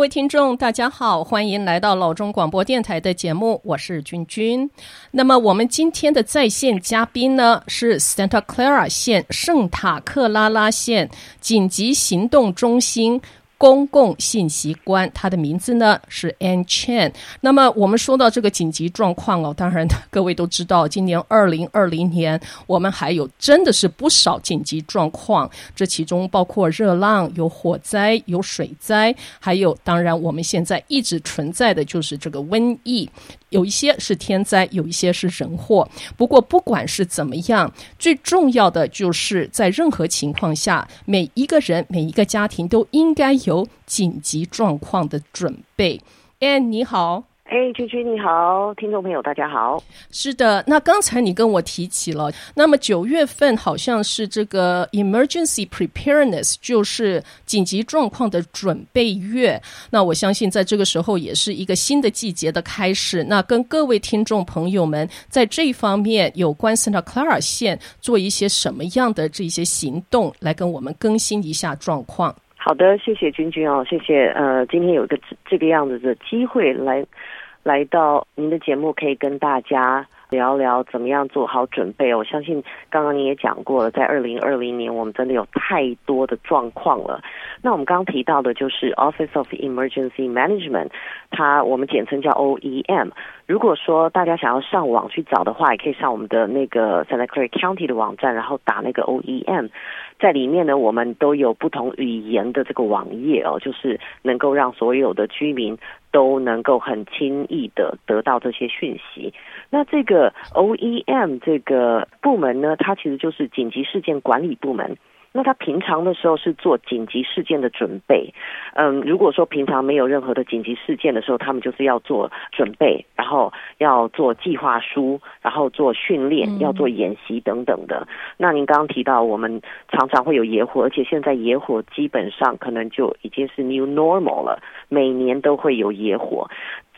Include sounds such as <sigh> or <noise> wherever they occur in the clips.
各位听众，大家好，欢迎来到老中广播电台的节目，我是君君。那么我们今天的在线嘉宾呢，是 Santa Clara 县圣塔克拉拉县紧急行动中心。公共信息官，他的名字呢是 Ann Chan。那么我们说到这个紧急状况哦，当然各位都知道，今年二零二零年我们还有真的是不少紧急状况，这其中包括热浪、有火灾、有水灾，还有当然我们现在一直存在的就是这个瘟疫。有一些是天灾，有一些是人祸。不过，不管是怎么样，最重要的就是在任何情况下，每一个人、每一个家庭都应该有紧急状况的准备。哎，你好。哎，君君你好，听众朋友大家好。是的，那刚才你跟我提起了，那么九月份好像是这个 emergency preparedness，就是紧急状况的准备月。那我相信在这个时候也是一个新的季节的开始。那跟各位听众朋友们在这一方面有关 Santa Clara 县做一些什么样的这些行动，来跟我们更新一下状况。好的，谢谢君君哦，谢谢。呃，今天有一个这个样子的机会来。来到您的节目，可以跟大家聊聊怎么样做好准备。我相信刚刚您也讲过了，在二零二零年，我们真的有太多的状况了。那我们刚刚提到的就是 Office of Emergency Management，它我们简称叫 OEM。如果说大家想要上网去找的话，也可以上我们的那个 Santa Clara County 的网站，然后打那个 OEM，在里面呢，我们都有不同语言的这个网页哦，就是能够让所有的居民。都能够很轻易的得到这些讯息。那这个 OEM 这个部门呢，它其实就是紧急事件管理部门。那他平常的时候是做紧急事件的准备，嗯，如果说平常没有任何的紧急事件的时候，他们就是要做准备，然后要做计划书，然后做训练，要做演习等等的。那您刚刚提到，我们常常会有野火，而且现在野火基本上可能就已经是 new normal 了，每年都会有野火。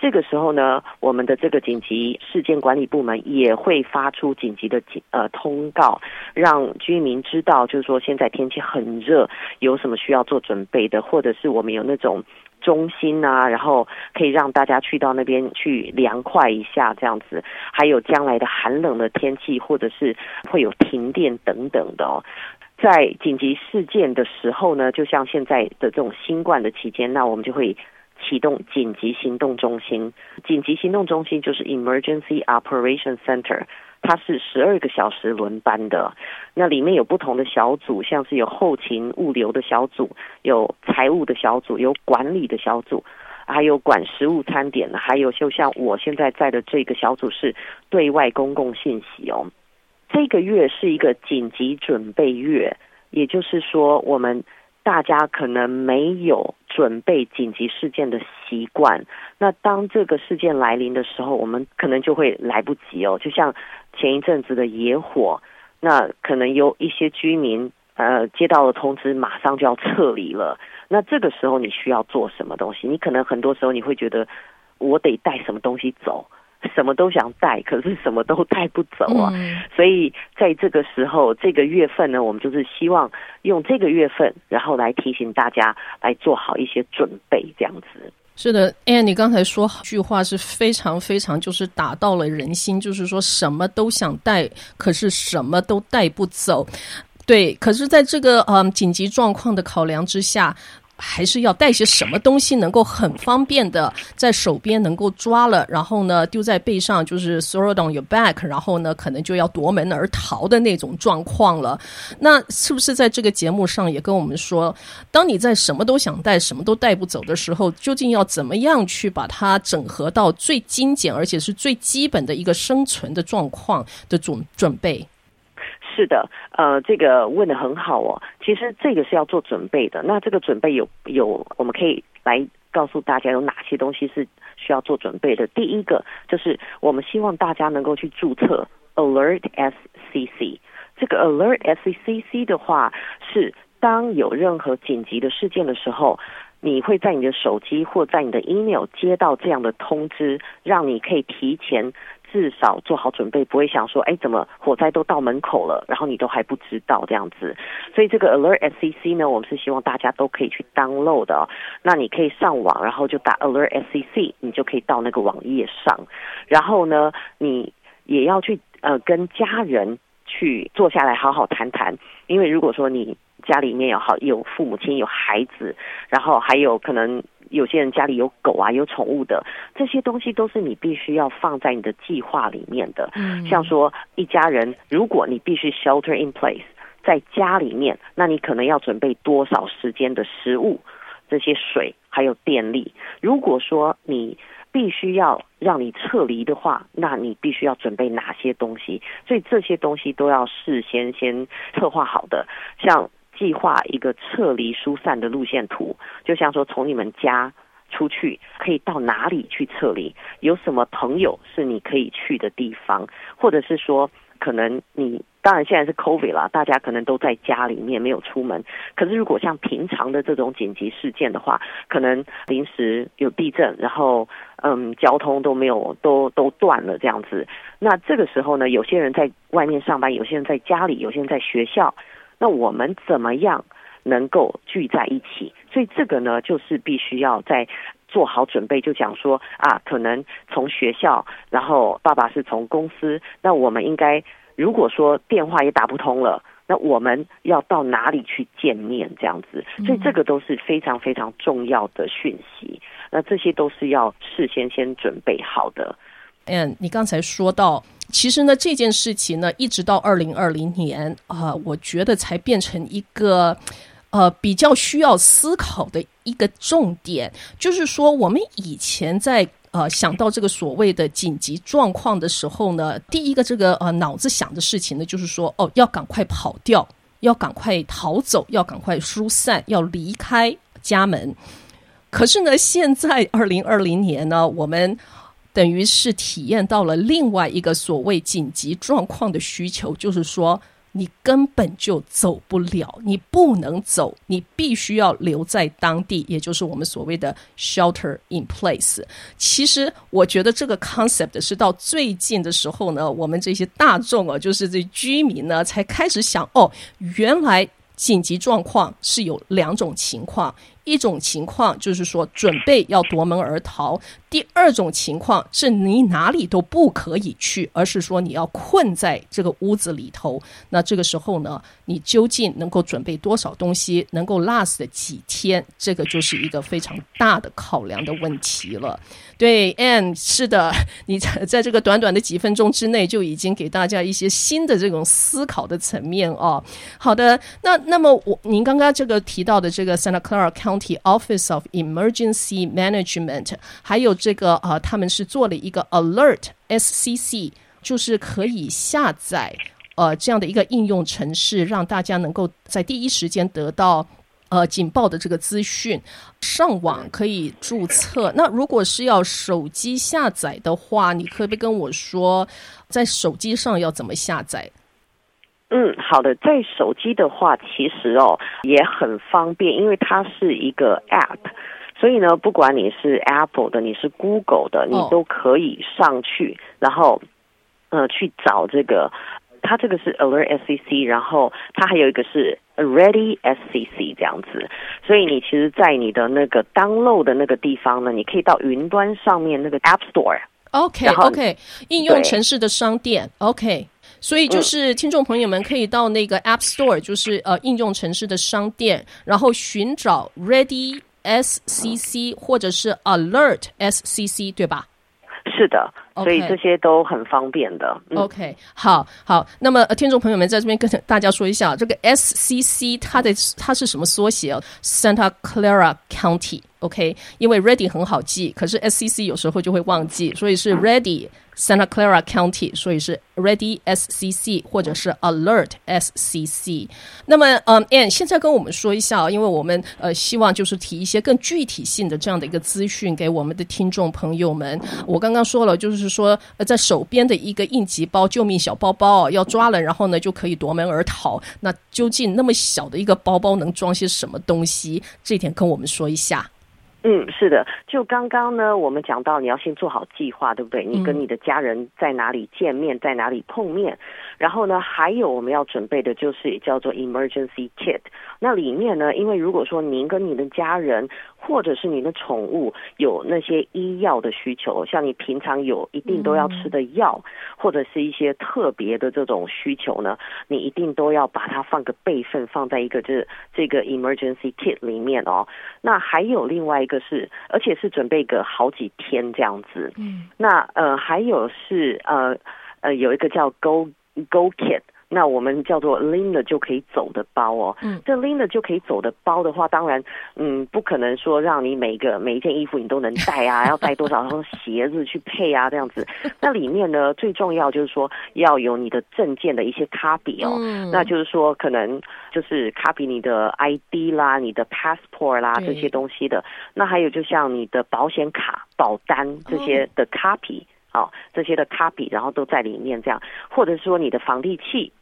这个时候呢，我们的这个紧急事件管理部门也会发出紧急的呃通告，让居民知道，就是说现在天气很热，有什么需要做准备的，或者是我们有那种中心啊，然后可以让大家去到那边去凉快一下这样子。还有将来的寒冷的天气，或者是会有停电等等的哦。在紧急事件的时候呢，就像现在的这种新冠的期间，那我们就会。启动紧急行动中心，紧急行动中心就是 Emergency Operation Center，它是十二个小时轮班的。那里面有不同的小组，像是有后勤物流的小组，有财务的小组，有管理的小组，还有管食物餐点的，还有就像我现在在的这个小组是对外公共信息哦。这个月是一个紧急准备月，也就是说我们。大家可能没有准备紧急事件的习惯，那当这个事件来临的时候，我们可能就会来不及哦。就像前一阵子的野火，那可能有一些居民呃接到了通知，马上就要撤离了。那这个时候你需要做什么东西？你可能很多时候你会觉得，我得带什么东西走。什么都想带，可是什么都带不走啊！嗯。所以在这个时候，这个月份呢，我们就是希望用这个月份，然后来提醒大家来做好一些准备，这样子。是的，哎，你刚才说句话是非常非常，就是打到了人心，就是说什么都想带，可是什么都带不走。对，可是在这个嗯紧急状况的考量之下。还是要带些什么东西，能够很方便的在手边能够抓了，然后呢丢在背上，就是 throw it on your back，然后呢可能就要夺门而逃的那种状况了。那是不是在这个节目上也跟我们说，当你在什么都想带、什么都带不走的时候，究竟要怎么样去把它整合到最精简，而且是最基本的一个生存的状况的准准备？是的，呃，这个问得很好哦。其实这个是要做准备的。那这个准备有有，我们可以来告诉大家有哪些东西是需要做准备的。第一个就是我们希望大家能够去注册 Alert SCC。这个 Alert SCC 的话，是当有任何紧急的事件的时候，你会在你的手机或在你的 email 接到这样的通知，让你可以提前。至少做好准备，不会想说，哎，怎么火灾都到门口了，然后你都还不知道这样子。所以这个 Alert SCC 呢，我们是希望大家都可以去 download 的。那你可以上网，然后就打 Alert SCC，你就可以到那个网页上。然后呢，你也要去呃跟家人去坐下来好好谈谈，因为如果说你家里面有好有父母亲有孩子，然后还有可能。有些人家里有狗啊，有宠物的，这些东西都是你必须要放在你的计划里面的。嗯，像说一家人，如果你必须 shelter in place 在家里面，那你可能要准备多少时间的食物，这些水还有电力。如果说你必须要让你撤离的话，那你必须要准备哪些东西？所以这些东西都要事先先策划好的，像。计划一个撤离疏散的路线图，就像说从你们家出去可以到哪里去撤离，有什么朋友是你可以去的地方，或者是说可能你当然现在是 COVID 啦，大家可能都在家里面没有出门。可是如果像平常的这种紧急事件的话，可能临时有地震，然后嗯交通都没有都都断了这样子，那这个时候呢，有些人在外面上班，有些人在家里，有些人在学校。那我们怎么样能够聚在一起？所以这个呢，就是必须要在做好准备。就讲说啊，可能从学校，然后爸爸是从公司，那我们应该如果说电话也打不通了，那我们要到哪里去见面？这样子，所以这个都是非常非常重要的讯息。那这些都是要事先先准备好的。嗯，你刚才说到。其实呢，这件事情呢，一直到二零二零年啊、我觉得才变成一个呃比较需要思考的一个重点。就是说，我们以前在呃想到这个所谓的紧急状况的时候呢，第一个这个呃脑子想的事情呢，就是说哦，要赶快跑掉，要赶快逃走，要赶快疏散，要离开家门。可是呢，现在二零二零年呢，我们。等于是体验到了另外一个所谓紧急状况的需求，就是说你根本就走不了，你不能走，你必须要留在当地，也就是我们所谓的 shelter in place。其实我觉得这个 concept 是到最近的时候呢，我们这些大众啊，就是这居民呢，才开始想哦，原来紧急状况是有两种情况。一种情况就是说，准备要夺门而逃；第二种情况是你哪里都不可以去，而是说你要困在这个屋子里头。那这个时候呢，你究竟能够准备多少东西，能够 last 几天？这个就是一个非常大的考量的问题了。对，Anne，是的，<laughs> 你在在这个短短的几分钟之内就已经给大家一些新的这种思考的层面哦。好的，那那么我您刚刚这个提到的这个 Santa Clara。Office of Emergency Management，还有这个呃，他们是做了一个 Alert SCC，就是可以下载呃这样的一个应用程式，让大家能够在第一时间得到呃警报的这个资讯。上网可以注册。那如果是要手机下载的话，你可不可以跟我说，在手机上要怎么下载？嗯，好的，在手机的话，其实哦也很方便，因为它是一个 App，所以呢，不管你是 Apple 的，你是 Google 的，你都可以上去，哦、然后呃去找这个，它这个是 Alert SCC，然后它还有一个是 Ready SCC 这样子，所以你其实，在你的那个 download 的那个地方呢，你可以到云端上面那个 App Store，OK OK，应用城市的商店，OK。所以就是听众朋友们可以到那个 App Store，就是呃应用城市的商店，然后寻找 Ready SCC 或者是 Alert SCC，对吧？是的，所以这些都很方便的。OK，好，好，那么、呃、听众朋友们在这边跟大家说一下，这个 SCC 它的它是什么缩写？Santa Clara County。OK，因为 Ready 很好记，可是 SCC 有时候就会忘记，所以是 Ready Santa Clara County，所以是 Ready SCC 或者是 Alert SCC。那么，嗯，Anne 现在跟我们说一下，因为我们呃希望就是提一些更具体性的这样的一个资讯给我们的听众朋友们。我刚刚说了，就是说呃在手边的一个应急包、救命小包包要抓了，然后呢就可以夺门而逃。那究竟那么小的一个包包能装些什么东西？这一点跟我们说一下。嗯，是的，就刚刚呢，我们讲到你要先做好计划，对不对？你跟你的家人在哪里见面，在哪里碰面，然后呢，还有我们要准备的就是叫做 emergency kit。那里面呢，因为如果说您跟您的家人或者是您的宠物有那些医药的需求，像你平常有一定都要吃的药，或者是一些特别的这种需求呢，你一定都要把它放个备份，放在一个这这个 emergency kit 里面哦。那还有另外一个。个是，而且是准备个好几天这样子。嗯，那呃，还有是呃呃，有一个叫 Go Go Kit。那我们叫做拎了就可以走的包哦，嗯，这拎了就可以走的包的话，当然，嗯，不可能说让你每个每一件衣服你都能带啊，<laughs> 要带多少双鞋子去配啊，这样子。那里面呢，最重要就是说要有你的证件的一些 copy 哦，嗯，那就是说可能就是 copy 你的 ID 啦、你的 passport 啦这些东西的。那还有就像你的保险卡、保单这些的 copy，哦，这些的 copy，然后都在里面这样，或者说你的防地器。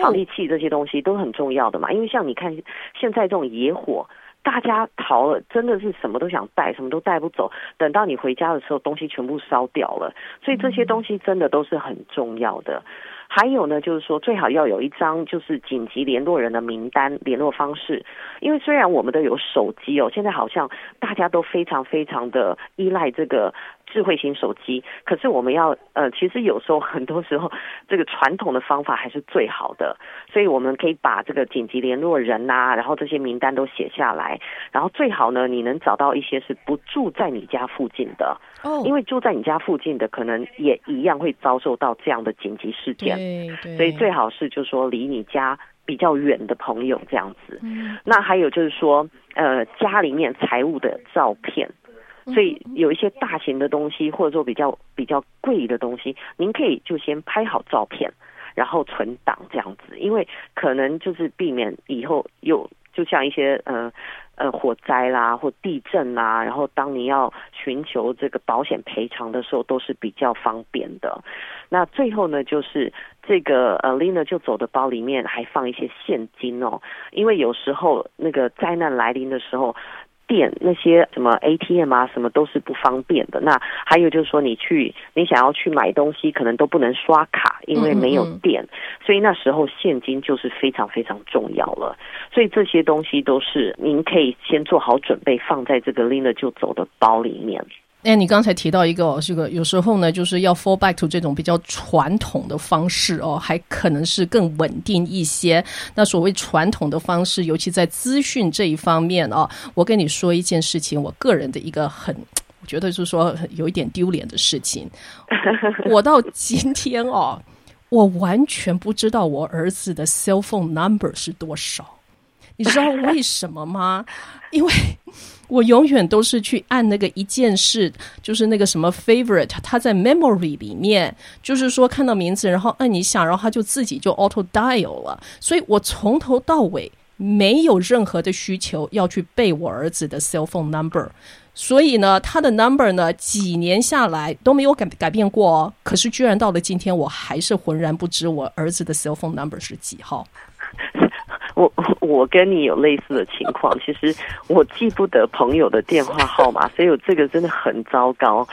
防地器这些东西都很重要的嘛，因为像你看现在这种野火，大家逃了，真的是什么都想带，什么都带不走。等到你回家的时候，东西全部烧掉了，所以这些东西真的都是很重要的。还有呢，就是说最好要有一张就是紧急联络人的名单、联络方式，因为虽然我们都有手机哦，现在好像大家都非常非常的依赖这个。智慧型手机，可是我们要呃，其实有时候很多时候，这个传统的方法还是最好的，所以我们可以把这个紧急联络人呐、啊，然后这些名单都写下来，然后最好呢，你能找到一些是不住在你家附近的哦，因为住在你家附近的可能也一样会遭受到这样的紧急事件，所以最好是就是说离你家比较远的朋友这样子。嗯，那还有就是说，呃，家里面财务的照片。所以有一些大型的东西，或者说比较比较贵的东西，您可以就先拍好照片，然后存档这样子，因为可能就是避免以后有就像一些呃呃火灾啦或地震啦，然后当你要寻求这个保险赔偿的时候，都是比较方便的。那最后呢，就是这个呃 Lina 就走的包里面还放一些现金哦，因为有时候那个灾难来临的时候。店那些什么 ATM 啊，什么都是不方便的。那还有就是说，你去你想要去买东西，可能都不能刷卡，因为没有电。所以那时候现金就是非常非常重要了。所以这些东西都是您可以先做好准备，放在这个拎了就走的包里面。哎，你刚才提到一个哦，这个有时候呢，就是要 fall back to 这种比较传统的方式哦，还可能是更稳定一些。那所谓传统的方式，尤其在资讯这一方面哦，我跟你说一件事情，我个人的一个很，我觉得就是说有一点丢脸的事情。<laughs> 我到今天哦，我完全不知道我儿子的 cell phone number 是多少。你知道为什么吗？<laughs> 因为。我永远都是去按那个一件事，就是那个什么 favorite，它在 memory 里面，就是说看到名字，然后按一下，然后它就自己就 auto dial 了。所以我从头到尾没有任何的需求要去背我儿子的 cell phone number。所以呢，他的 number 呢，几年下来都没有改改变过哦。可是居然到了今天，我还是浑然不知我儿子的 cell phone number 是几号。<laughs> 我 <laughs> 我跟你有类似的情况，其实我记不得朋友的电话号码，所以我这个真的很糟糕。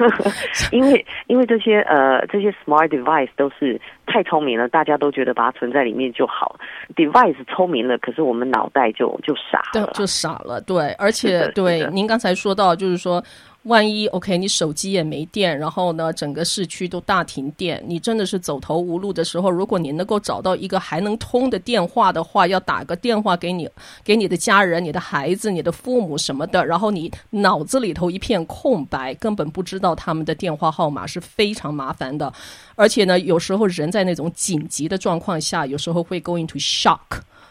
<laughs> 因为因为这些呃这些 smart device 都是太聪明了，大家都觉得把它存在里面就好。device 聪明了，可是我们脑袋就就傻了，就傻了。对，而且对您刚才说到，就是说。万一 OK，你手机也没电，然后呢，整个市区都大停电，你真的是走投无路的时候，如果你能够找到一个还能通的电话的话，要打个电话给你，给你的家人、你的孩子、你的父母什么的，然后你脑子里头一片空白，根本不知道他们的电话号码是非常麻烦的。而且呢，有时候人在那种紧急的状况下，有时候会 going to shock。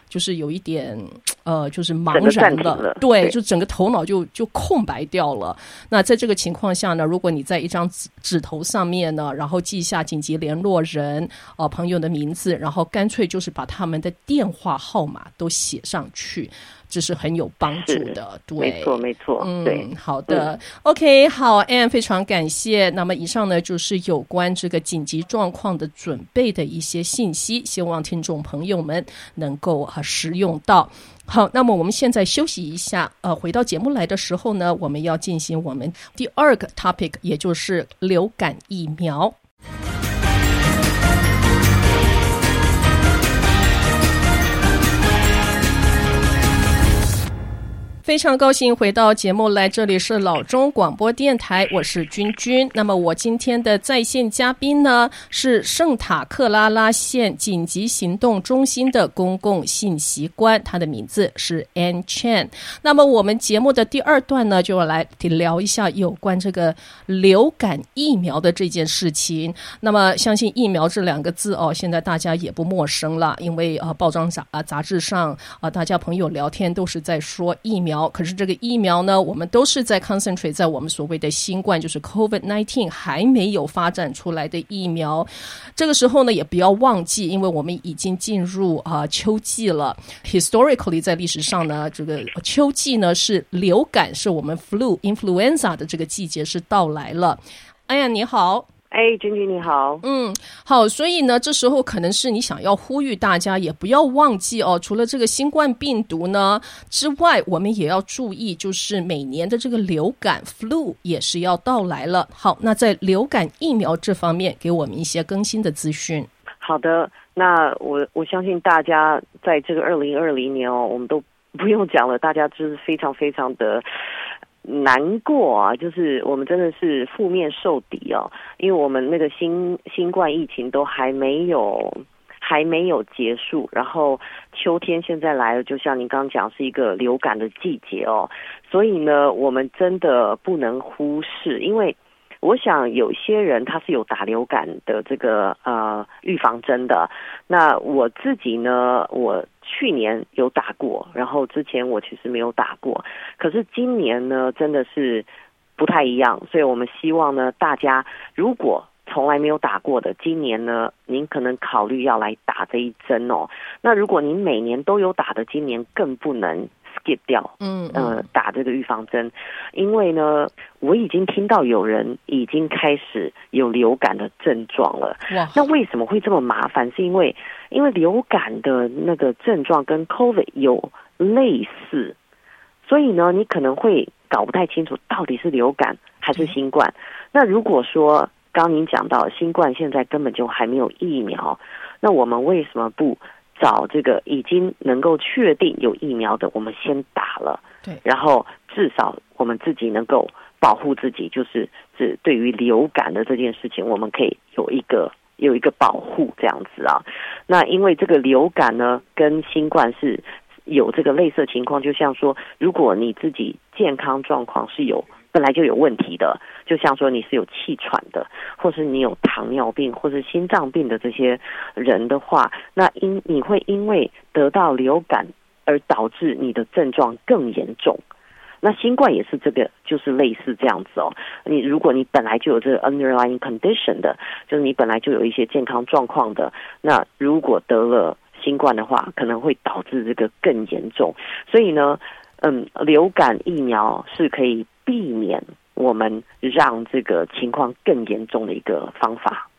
就是有一点，呃，就是茫然了，了对，对，就整个头脑就就空白掉了。那在这个情况下呢，如果你在一张纸纸头上面呢，然后记下紧急联络人，呃，朋友的名字，然后干脆就是把他们的电话号码都写上去。这是很有帮助的。对，没错，没错。嗯，对，好的。嗯、OK，好，Ann，非常感谢。那么以上呢，就是有关这个紧急状况的准备的一些信息，希望听众朋友们能够啊使用到。好，那么我们现在休息一下，呃，回到节目来的时候呢，我们要进行我们第二个 topic，也就是流感疫苗。非常高兴回到节目来，这里是老中广播电台，我是君君。那么我今天的在线嘉宾呢，是圣塔克拉拉县紧急行动中心的公共信息官，他的名字是 Ann Chan。那么我们节目的第二段呢，就要来聊一下有关这个流感疫苗的这件事情。那么相信疫苗这两个字哦，现在大家也不陌生了，因为啊，报章杂啊杂志上啊，大家朋友聊天都是在说疫苗。苗可是这个疫苗呢，我们都是在 concentrate 在我们所谓的新冠，就是 COVID-19 还没有发展出来的疫苗。这个时候呢，也不要忘记，因为我们已经进入啊、秋季了。Historically，在历史上呢，这个秋季呢是流感，是我们 flu influenza 的这个季节是到来了。哎呀，你好。哎，君君你好，嗯，好，所以呢，这时候可能是你想要呼吁大家，也不要忘记哦，除了这个新冠病毒呢之外，我们也要注意，就是每年的这个流感 flu 也是要到来了。好，那在流感疫苗这方面，给我们一些更新的资讯。好的，那我我相信大家在这个二零二零年哦，我们都不用讲了，大家就是非常非常的。难过啊，就是我们真的是负面受敌哦，因为我们那个新新冠疫情都还没有还没有结束，然后秋天现在来了，就像您刚刚讲是一个流感的季节哦，所以呢，我们真的不能忽视，因为我想有些人他是有打流感的这个呃预防针的，那我自己呢，我。去年有打过，然后之前我其实没有打过，可是今年呢，真的是不太一样，所以我们希望呢，大家如果从来没有打过的，今年呢，您可能考虑要来打这一针哦。那如果您每年都有打的，今年更不能。Skip 掉，嗯，呃，打这个预防针，因为呢，我已经听到有人已经开始有流感的症状了。哇，那为什么会这么麻烦？是因为因为流感的那个症状跟 COVID 有类似，所以呢，你可能会搞不太清楚到底是流感还是新冠。那如果说刚刚您讲到新冠现在根本就还没有疫苗，那我们为什么不？找这个已经能够确定有疫苗的，我们先打了，对，然后至少我们自己能够保护自己，就是是对于流感的这件事情，我们可以有一个有一个保护这样子啊。那因为这个流感呢，跟新冠是有这个类似情况，就像说，如果你自己健康状况是有。本来就有问题的，就像说你是有气喘的，或是你有糖尿病或是心脏病的这些人的话，那因你会因为得到流感而导致你的症状更严重。那新冠也是这个，就是类似这样子哦。你如果你本来就有这个 underlying condition 的，就是你本来就有一些健康状况的，那如果得了新冠的话，可能会导致这个更严重。所以呢，嗯，流感疫苗是可以。避免我们让这个情况更严重的一个方法。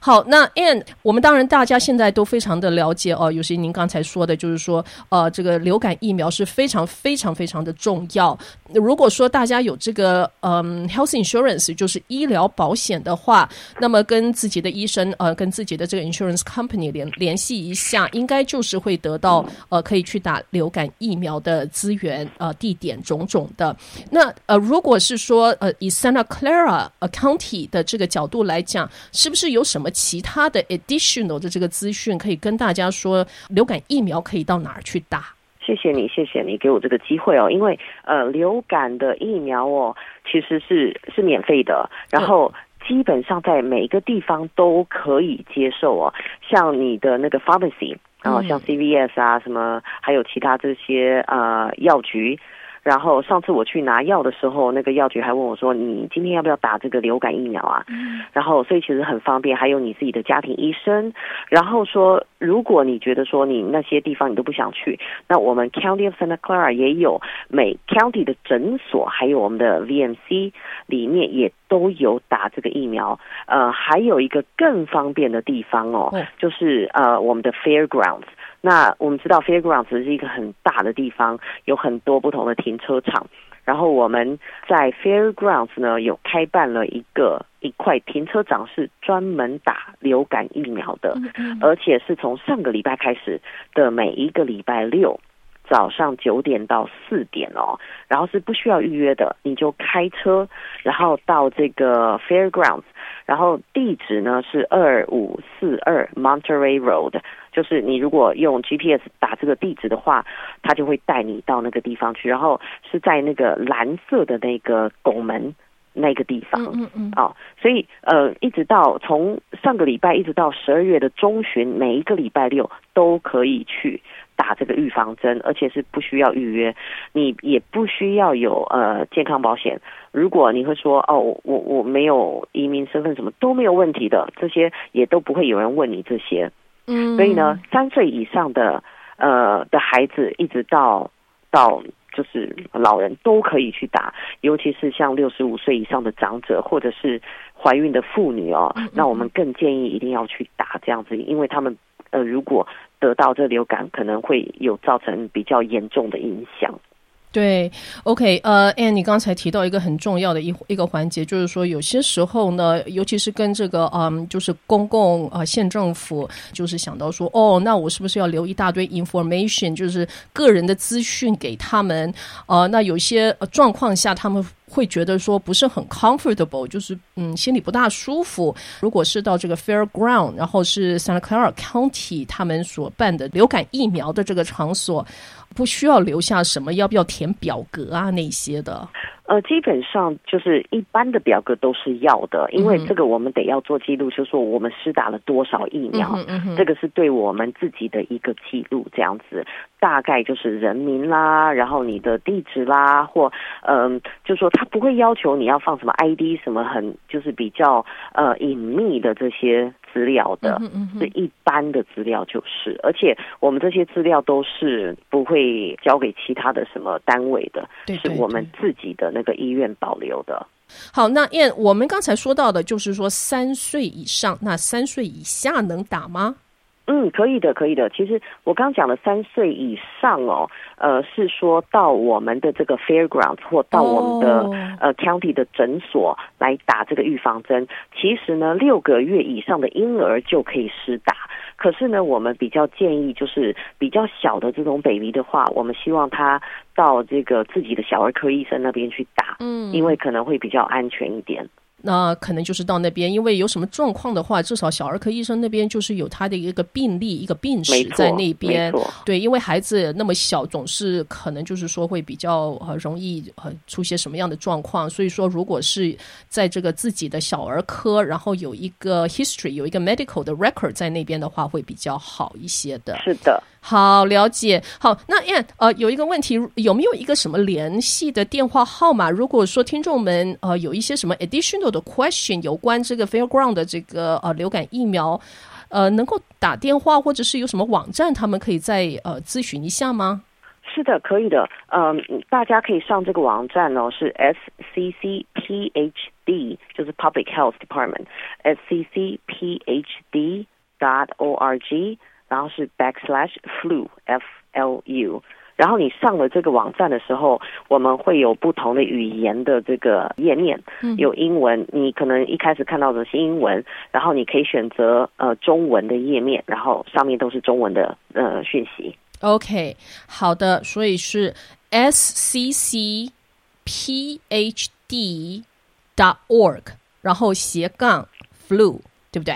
好，那 And 我们当然大家现在都非常的了解哦，尤其您刚才说的，就是说，呃，这个流感疫苗是非常非常非常的重要。如果说大家有这个嗯 health insurance，就是医疗保险的话，那么跟自己的医生呃，跟自己的这个 insurance company 联联系一下，应该就是会得到呃可以去打流感疫苗的资源呃地点种种的。那呃，如果是说呃以 Santa Clara County 的这个角度来讲，是不是有什么其他的 additional 的这个资讯可以跟大家说，流感疫苗可以到哪儿去打？谢谢你，谢谢你给我这个机会哦。因为呃，流感的疫苗哦，其实是是免费的，然后基本上在每个地方都可以接受哦。像你的那个 pharmacy，然后像 CVS 啊什么，还有其他这些呃药局。然后上次我去拿药的时候，那个药局还问我说：“你今天要不要打这个流感疫苗啊？”嗯、然后所以其实很方便，还有你自己的家庭医生。然后说，如果你觉得说你那些地方你都不想去，那我们 County of Santa Clara 也有每 County 的诊所，还有我们的 VMC 里面也都有打这个疫苗。呃，还有一个更方便的地方哦，嗯、就是呃我们的 Fairgrounds。那我们知道 Fairgrounds 是一个很大的地方，有很多不同的停车场。然后我们在 Fairgrounds 呢有开办了一个一块停车场，是专门打流感疫苗的，而且是从上个礼拜开始的每一个礼拜六早上九点到四点哦，然后是不需要预约的，你就开车然后到这个 Fairgrounds。然后地址呢是二五四二 Monterey Road，就是你如果用 GPS 打这个地址的话，它就会带你到那个地方去。然后是在那个蓝色的那个拱门那个地方，嗯嗯，哦，所以呃，一直到从上个礼拜一直到十二月的中旬，每一个礼拜六都可以去。打这个预防针，而且是不需要预约，你也不需要有呃健康保险。如果你会说哦，我我没有移民身份，什么都没有问题的，这些也都不会有人问你这些。嗯，所以呢，三岁以上的呃的孩子，一直到到就是老人都可以去打，尤其是像六十五岁以上的长者或者是怀孕的妇女哦，那我们更建议一定要去打这样子，因为他们呃如果。得到这流感可能会有造成比较严重的影响。对，OK，呃，Anne，你刚才提到一个很重要的一一个环节，就是说有些时候呢，尤其是跟这个嗯，就是公共啊、呃，县政府，就是想到说，哦，那我是不是要留一大堆 information，就是个人的资讯给他们？呃，那有些状况下他们。会觉得说不是很 comfortable，就是嗯心里不大舒服。如果是到这个 Fairground，然后是 Santa Clara County 他们所办的流感疫苗的这个场所，不需要留下什么，要不要填表格啊那些的？呃，基本上就是一般的表格都是要的，因为这个我们得要做记录，就是说我们施打了多少疫苗，嗯嗯、这个是对我们自己的一个记录，这样子大概就是人名啦，然后你的地址啦，或嗯、呃，就是说他不会要求你要放什么 ID，什么很就是比较呃隐秘的这些。资料的，是一般的资料，就是，而且我们这些资料都是不会交给其他的什么单位的，对对对，是我们自己的那个医院保留的。好，那 Anne，我们刚才说到的，就是说三岁以上，那三岁以下能打吗？嗯，可以的，可以的。其实我刚讲的三岁以上哦，呃，是说到我们的这个 Fairgrounds 或到我们的、oh. 呃 County 的诊所来打这个预防针。其实呢，六个月以上的婴儿就可以施打。可是呢，我们比较建议就是比较小的这种 baby 的话，我们希望他到这个自己的小儿科医生那边去打，嗯，因为可能会比较安全一点。那可能就是到那边，因为有什么状况的话，至少小儿科医生那边就是有他的一个病例、一个病史在那边。对，因为孩子那么小，总是可能就是说会比较呃容易呃出些什么样的状况。所以说，如果是在这个自己的小儿科，然后有一个 history，有一个 medical 的 record 在那边的话，会比较好一些的。是的。好，了解。好，那呃，有一个问题，有没有一个什么联系的电话号码？如果说听众们呃有一些什么 additional 的 question 有关这个 Fairground 的这个呃流感疫苗，呃，能够打电话或者是有什么网站，他们可以再呃咨询一下吗？是的，可以的。嗯，大家可以上这个网站哦，是 SCCPHD，就是 Public Health Department，SCCPHD dot org。然后是 backslash flu f l u，然后你上了这个网站的时候，我们会有不同的语言的这个页面，有英文，你可能一开始看到的是英文，然后你可以选择呃中文的页面，然后上面都是中文的呃讯息。OK，好的，所以是 s c c p h d dot org，然后斜杠 flu，对不对？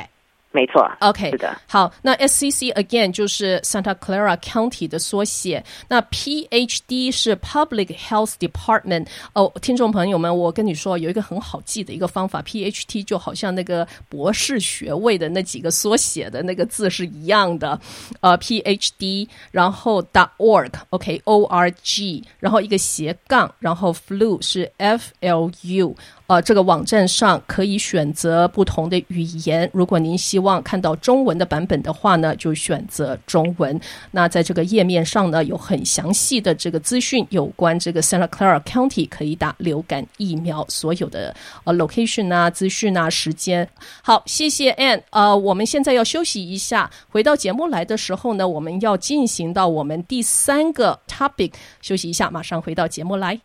没错，OK，是的。好，那 SCC again 就是 Santa Clara County 的缩写。那 PhD 是 Public Health Department。哦，听众朋友们，我跟你说，有一个很好记的一个方法，PhD 就好像那个博士学位的那几个缩写的那个字是一样的。呃，PhD，然后 dot org，OK，O-R-G，然后一个斜杠，然后 flu 是 F-L-U。呃，这个网站上可以选择不同的语言。如果您希望看到中文的版本的话呢，就选择中文。那在这个页面上呢，有很详细的这个资讯，有关这个 Santa Clara County 可以打流感疫苗所有的呃 location 啊、资讯啊、时间。好，谢谢 Ann。呃，我们现在要休息一下，回到节目来的时候呢，我们要进行到我们第三个 topic。休息一下，马上回到节目来。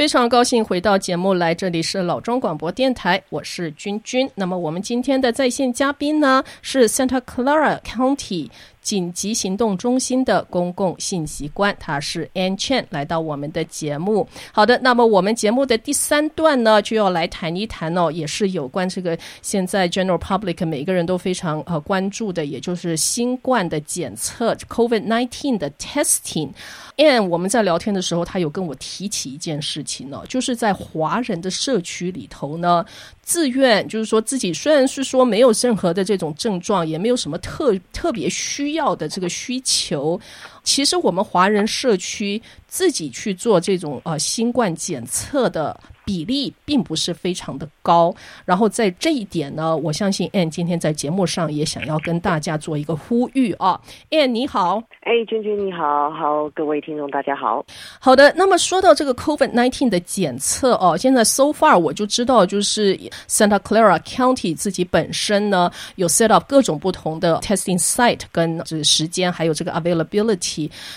非常高兴回到节目来，这里是老庄广播电台，我是君君。那么我们今天的在线嘉宾呢，是 Santa Clara County。紧急行动中心的公共信息官，他是 An Chen，来到我们的节目。好的，那么我们节目的第三段呢，就要来谈一谈哦，也是有关这个现在 General Public 每个人都非常呃关注的，也就是新冠的检测 COVID-19 的 testing。Ann，我们在聊天的时候，他有跟我提起一件事情呢，就是在华人的社区里头呢。自愿就是说自己虽然是说没有任何的这种症状，也没有什么特特别需需要的这个需求，其实我们华人社区自己去做这种呃新冠检测的。比例并不是非常的高，然后在这一点呢，我相信 Anne 今天在节目上也想要跟大家做一个呼吁啊 Anne 你好，哎，君君你好，好，各位听众大家好，好的，那么说到这个 COVID nineteen 的检测哦，现在 so far 我就知道就是 Santa Clara County 自己本身呢有 set up 各种不同的 testing site 跟这个时间还有这个 availability，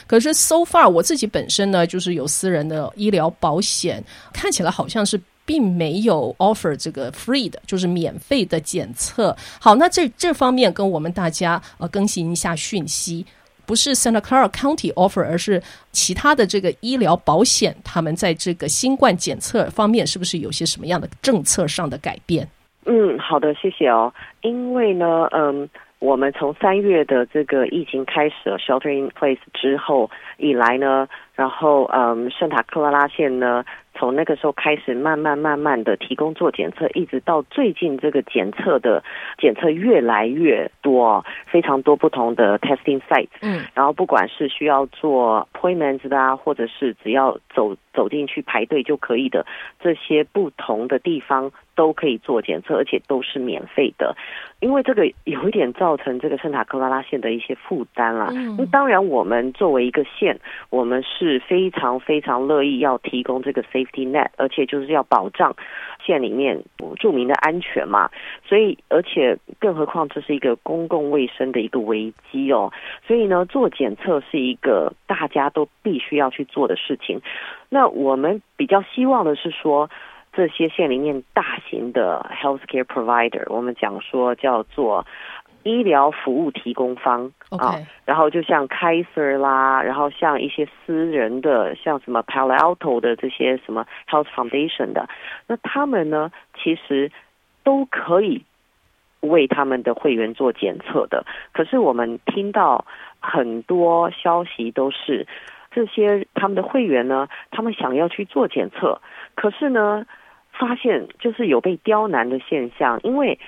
可是 so far 我自己本身呢就是有私人的医疗保险，看起来好像。是并没有 offer 这个 free 的，就是免费的检测。好，那这这方面跟我们大家呃更新一下讯息，不是 Santa Clara County offer，而是其他的这个医疗保险，他们在这个新冠检测方面是不是有些什么样的政策上的改变？嗯，好的，谢谢哦。因为呢，嗯，我们从三月的这个疫情开始了 shelter in place 之后以来呢，然后嗯，圣塔克拉拉县呢。从那个时候开始，慢慢慢慢的提供做检测，一直到最近这个检测的检测越来越多，非常多不同的 testing sites。嗯，然后不管是需要做 appointments 的啊，或者是只要走走进去排队就可以的，这些不同的地方都可以做检测，而且都是免费的。因为这个有一点造成这个圣塔克拉拉县的一些负担啦。嗯，那当然，我们作为一个县，我们是非常非常乐意要提供这个 safety net，而且就是要保障县里面著名的安全嘛。所以，而且更何况这是一个公共卫生的一个危机哦。所以呢，做检测是一个大家都必须要去做的事情。那我们比较希望的是说。这些县里面大型的 healthcare provider，我们讲说叫做医疗服务提供方啊.然后就像 Kaiser 啦，然后像一些私人的，像什么 Palo Alto 的这些什么 Health Foundation 的，那他们呢，其实都可以为他们的会员做检测的。可是我们听到很多消息都是这些他们的会员呢，他们想要去做检测，可是呢。发现就是有被刁难的现象，因为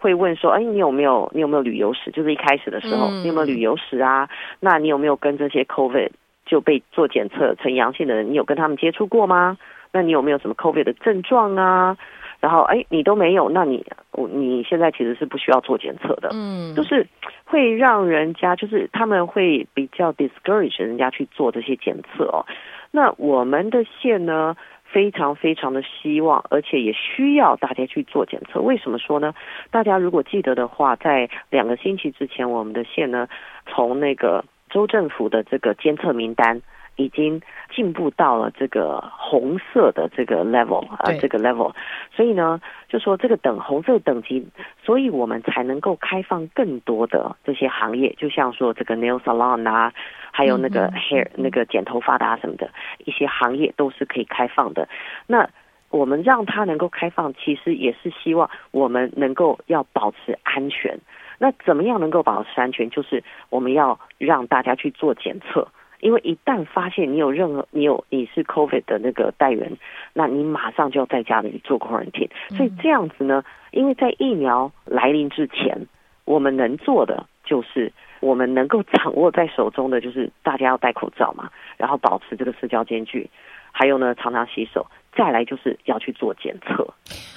会问说：“哎，你有没有你有没有旅游史？就是一开始的时候，嗯、你有没有旅游史啊？那你有没有跟这些 COVID 就被做检测呈阳性的人，你有跟他们接触过吗？那你有没有什么 COVID 的症状啊？然后，哎，你都没有，那你我你现在其实是不需要做检测的。嗯，就是会让人家就是他们会比较 discourage 人家去做这些检测哦。那我们的县呢？非常非常的希望，而且也需要大家去做检测。为什么说呢？大家如果记得的话，在两个星期之前，我们的县呢，从那个州政府的这个监测名单已经进步到了这个红色的这个 level 啊，这个 level，所以呢，就说这个等红色等级，所以我们才能够开放更多的这些行业，就像说这个 nail salon 啊，还有那个 hair 那个剪头发的啊什么的一些行业都是可以开放的。那我们让它能够开放，其实也是希望我们能够要保持安全。那怎么样能够保持安全？就是我们要让大家去做检测，因为一旦发现你有任何你有你是 COVID 的那个带源，那你马上就要在家里做 quarantine。所以这样子呢，因为在疫苗来临之前，我们能做的就是我们能够掌握在手中的就是大家要戴口罩嘛，然后保持这个社交间距，还有呢，常常洗手。再来就是要去做检测，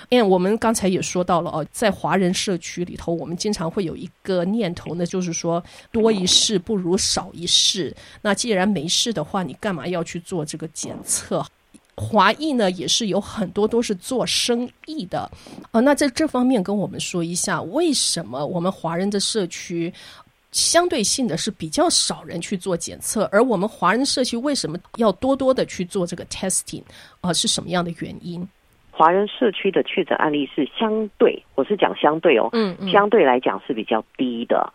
因为我们刚才也说到了哦，在华人社区里头，我们经常会有一个念头呢，就是说多一事不如少一事。那既然没事的话，你干嘛要去做这个检测？华裔呢也是有很多都是做生意的，呃，那在这方面跟我们说一下，为什么我们华人的社区？相对性的是比较少人去做检测，而我们华人社区为什么要多多的去做这个 testing 啊、呃？是什么样的原因？华人社区的确诊案例是相对，我是讲相对哦，嗯，嗯，相对来讲是比较低的，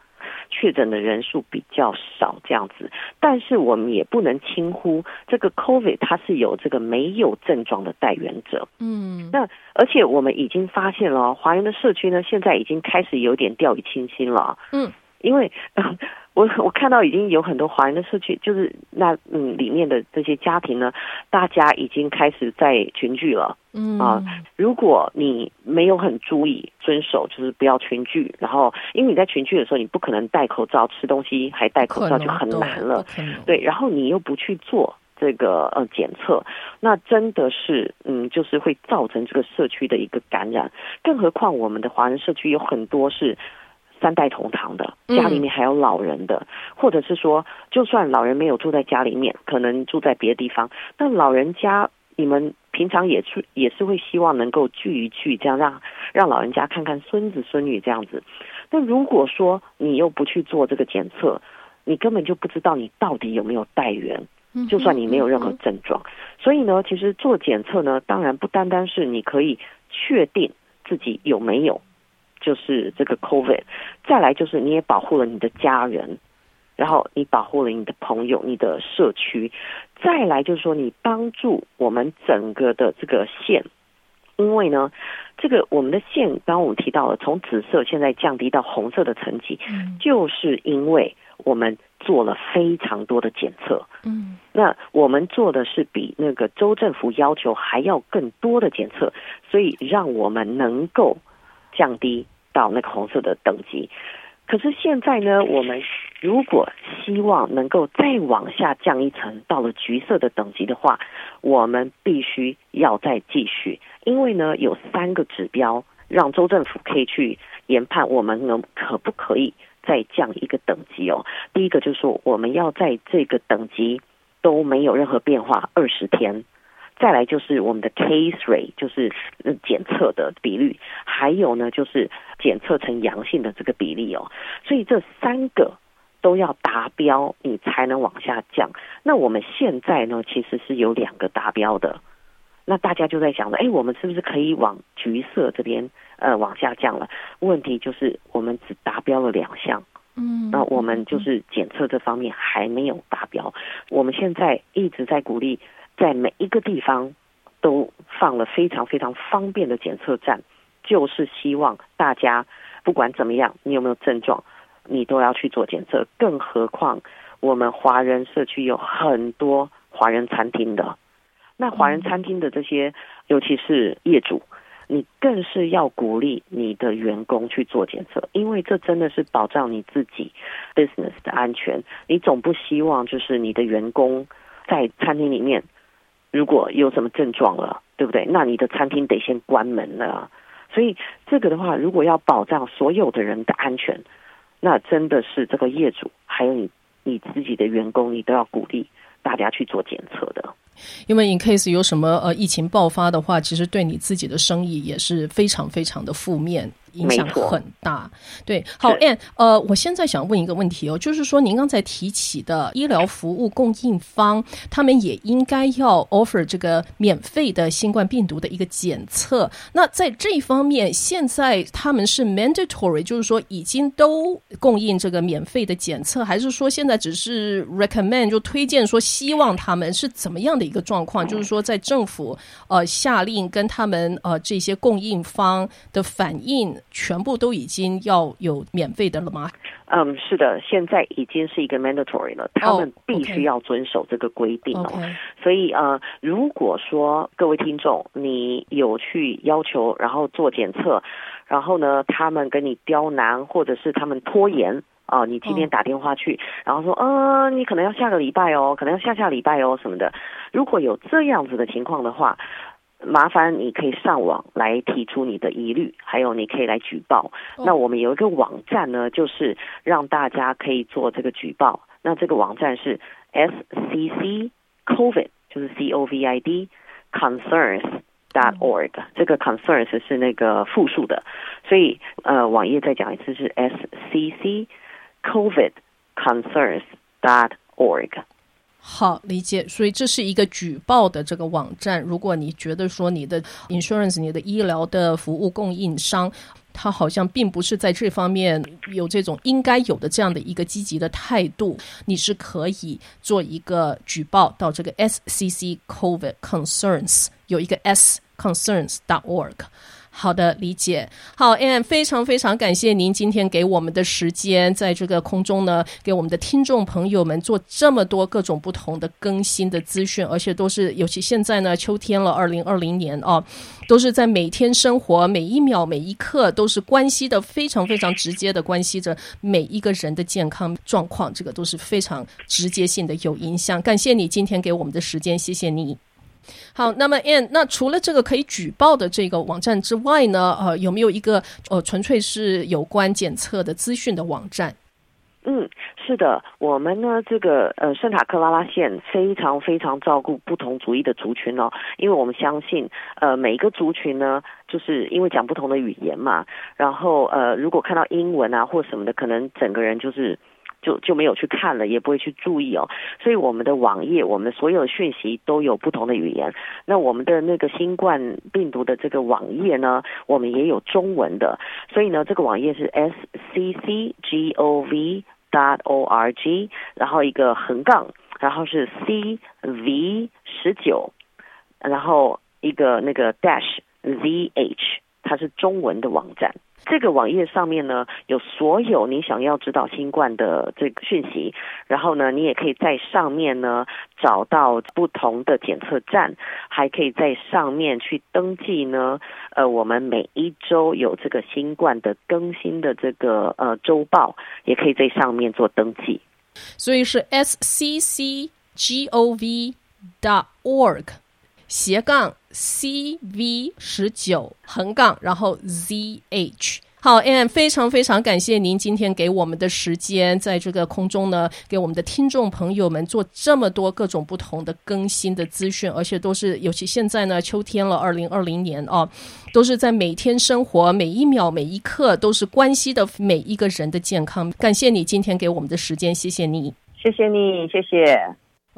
确诊的人数比较少这样子。但是我们也不能轻忽这个 COVID，它是有这个没有症状的带原者，嗯，那而且我们已经发现了华人的社区呢，现在已经开始有点掉以轻心了，嗯。因为，<laughs> 我我看到已经有很多华人的社区，就是那嗯里面的这些家庭呢，大家已经开始在群聚了。嗯啊，如果你没有很注意遵守，就是不要群聚，然后因为你在群聚的时候，你不可能戴口罩吃东西还戴口罩就很难了。对，然后你又不去做这个呃检测，那真的是嗯就是会造成这个社区的一个感染。更何况我们的华人社区有很多是。三代同堂的，家里面还有老人的，嗯、或者是说，就算老人没有住在家里面，可能住在别的地方，但老人家你们平常也是也是会希望能够聚一聚，这样让让老人家看看孙子孙女这样子。那如果说你又不去做这个检测，你根本就不知道你到底有没有带源，就算你没有任何症状。所以呢，其实做检测呢，当然不单单是你可以确定自己有没有。就是这个 COVID，再来就是你也保护了你的家人，然后你保护了你的朋友、你的社区，再来就是说你帮助我们整个的这个县，因为呢，这个我们的县刚刚我们提到了从紫色现在降低到红色的层级，嗯，就是因为我们做了非常多的检测，嗯，那我们做的是比那个州政府要求还要更多的检测，所以让我们能够。降低到那个红色的等级，可是现在呢，我们如果希望能够再往下降一层，到了橘色的等级的话，我们必须要再继续，因为呢，有三个指标让州政府可以去研判我们能可不可以再降一个等级哦。第一个就是说，我们要在这个等级都没有任何变化二十天。再来就是我们的 case rate，就是检测的比率，还有呢就是检测成阳性的这个比例哦。所以这三个都要达标，你才能往下降。那我们现在呢，其实是有两个达标的。那大家就在想着，哎，我们是不是可以往橘色这边呃往下降了？问题就是我们只达标了两项，嗯，那我们就是检测这方面还没有达标。我们现在一直在鼓励。在每一个地方都放了非常非常方便的检测站，就是希望大家不管怎么样，你有没有症状，你都要去做检测。更何况我们华人社区有很多华人餐厅的，那华人餐厅的这些，尤其是业主，你更是要鼓励你的员工去做检测，因为这真的是保障你自己 business 的安全。你总不希望就是你的员工在餐厅里面。如果有什么症状了，对不对？那你的餐厅得先关门了。所以这个的话，如果要保障所有的人的安全，那真的是这个业主还有你你自己的员工，你都要鼓励大家去做检测的。因为 in case 有什么呃疫情爆发的话，其实对你自己的生意也是非常非常的负面。影响很大。对，好，Ann，呃，我现在想问一个问题哦，就是说您刚才提起的医疗服务供应方，他们也应该要 offer 这个免费的新冠病毒的一个检测。那在这一方面，现在他们是 mandatory，就是说已经都供应这个免费的检测，还是说现在只是 recommend 就推荐说希望他们是怎么样的一个状况？就是说在政府呃下令跟他们呃这些供应方的反应。全部都已经要有免费的了吗？嗯，是的，现在已经是一个 mandatory 了，他们必须要遵守这个规定哦。Oh, okay. 所以呃，如果说各位听众你有去要求，然后做检测，然后呢，他们跟你刁难，或者是他们拖延啊、呃，你今天打电话去，oh. 然后说，嗯、呃，你可能要下个礼拜哦，可能要下下礼拜哦什么的，如果有这样子的情况的话。麻烦你可以上网来提出你的疑虑，还有你可以来举报。那我们有一个网站呢，就是让大家可以做这个举报。那这个网站是 S C C COVID，就是 C O V I D concerns dot org。这个 concerns 是那个复数的，所以呃，网页再讲一次是 S C C COVID concerns dot org。好，理解，所以这是一个举报的这个网站。如果你觉得说你的 insurance、你的医疗的服务供应商，他好像并不是在这方面有这种应该有的这样的一个积极的态度，你是可以做一个举报到这个 SCC COVID Concerns，有一个 S Concerns dot org。好的，理解。好，Ann，非常非常感谢您今天给我们的时间，在这个空中呢，给我们的听众朋友们做这么多各种不同的更新的资讯，而且都是，尤其现在呢，秋天了，二零二零年哦，都是在每天生活每一秒每一刻都是关系的非常非常直接的关系着每一个人的健康状况，这个都是非常直接性的有影响。感谢你今天给我们的时间，谢谢你。好，那么 Ann，那除了这个可以举报的这个网站之外呢，呃，有没有一个呃纯粹是有关检测的资讯的网站？嗯，是的，我们呢这个呃圣塔克拉拉县非常非常照顾不同族裔的族群哦，因为我们相信呃每一个族群呢，就是因为讲不同的语言嘛，然后呃如果看到英文啊或什么的，可能整个人就是。就就没有去看了，也不会去注意哦。所以我们的网页，我们所有的讯息都有不同的语言。那我们的那个新冠病毒的这个网页呢，我们也有中文的。所以呢，这个网页是 s c c g o v dot o r g，然后一个横杠，然后是 c v 十九，然后一个那个 dash z h，它是中文的网站。这个网页上面呢，有所有你想要知道新冠的这个讯息，然后呢，你也可以在上面呢找到不同的检测站，还可以在上面去登记呢。呃，我们每一周有这个新冠的更新的这个呃周报，也可以在上面做登记。所以是 s c c g o v dot org 斜杠。C V 十九横杠，然后 Z H。好，Ann，非常非常感谢您今天给我们的时间，在这个空中呢，给我们的听众朋友们做这么多各种不同的更新的资讯，而且都是，尤其现在呢，秋天了，二零二零年哦，都是在每天生活每一秒每一刻都是关系的每一个人的健康。感谢你今天给我们的时间，谢谢你，谢谢你，谢谢。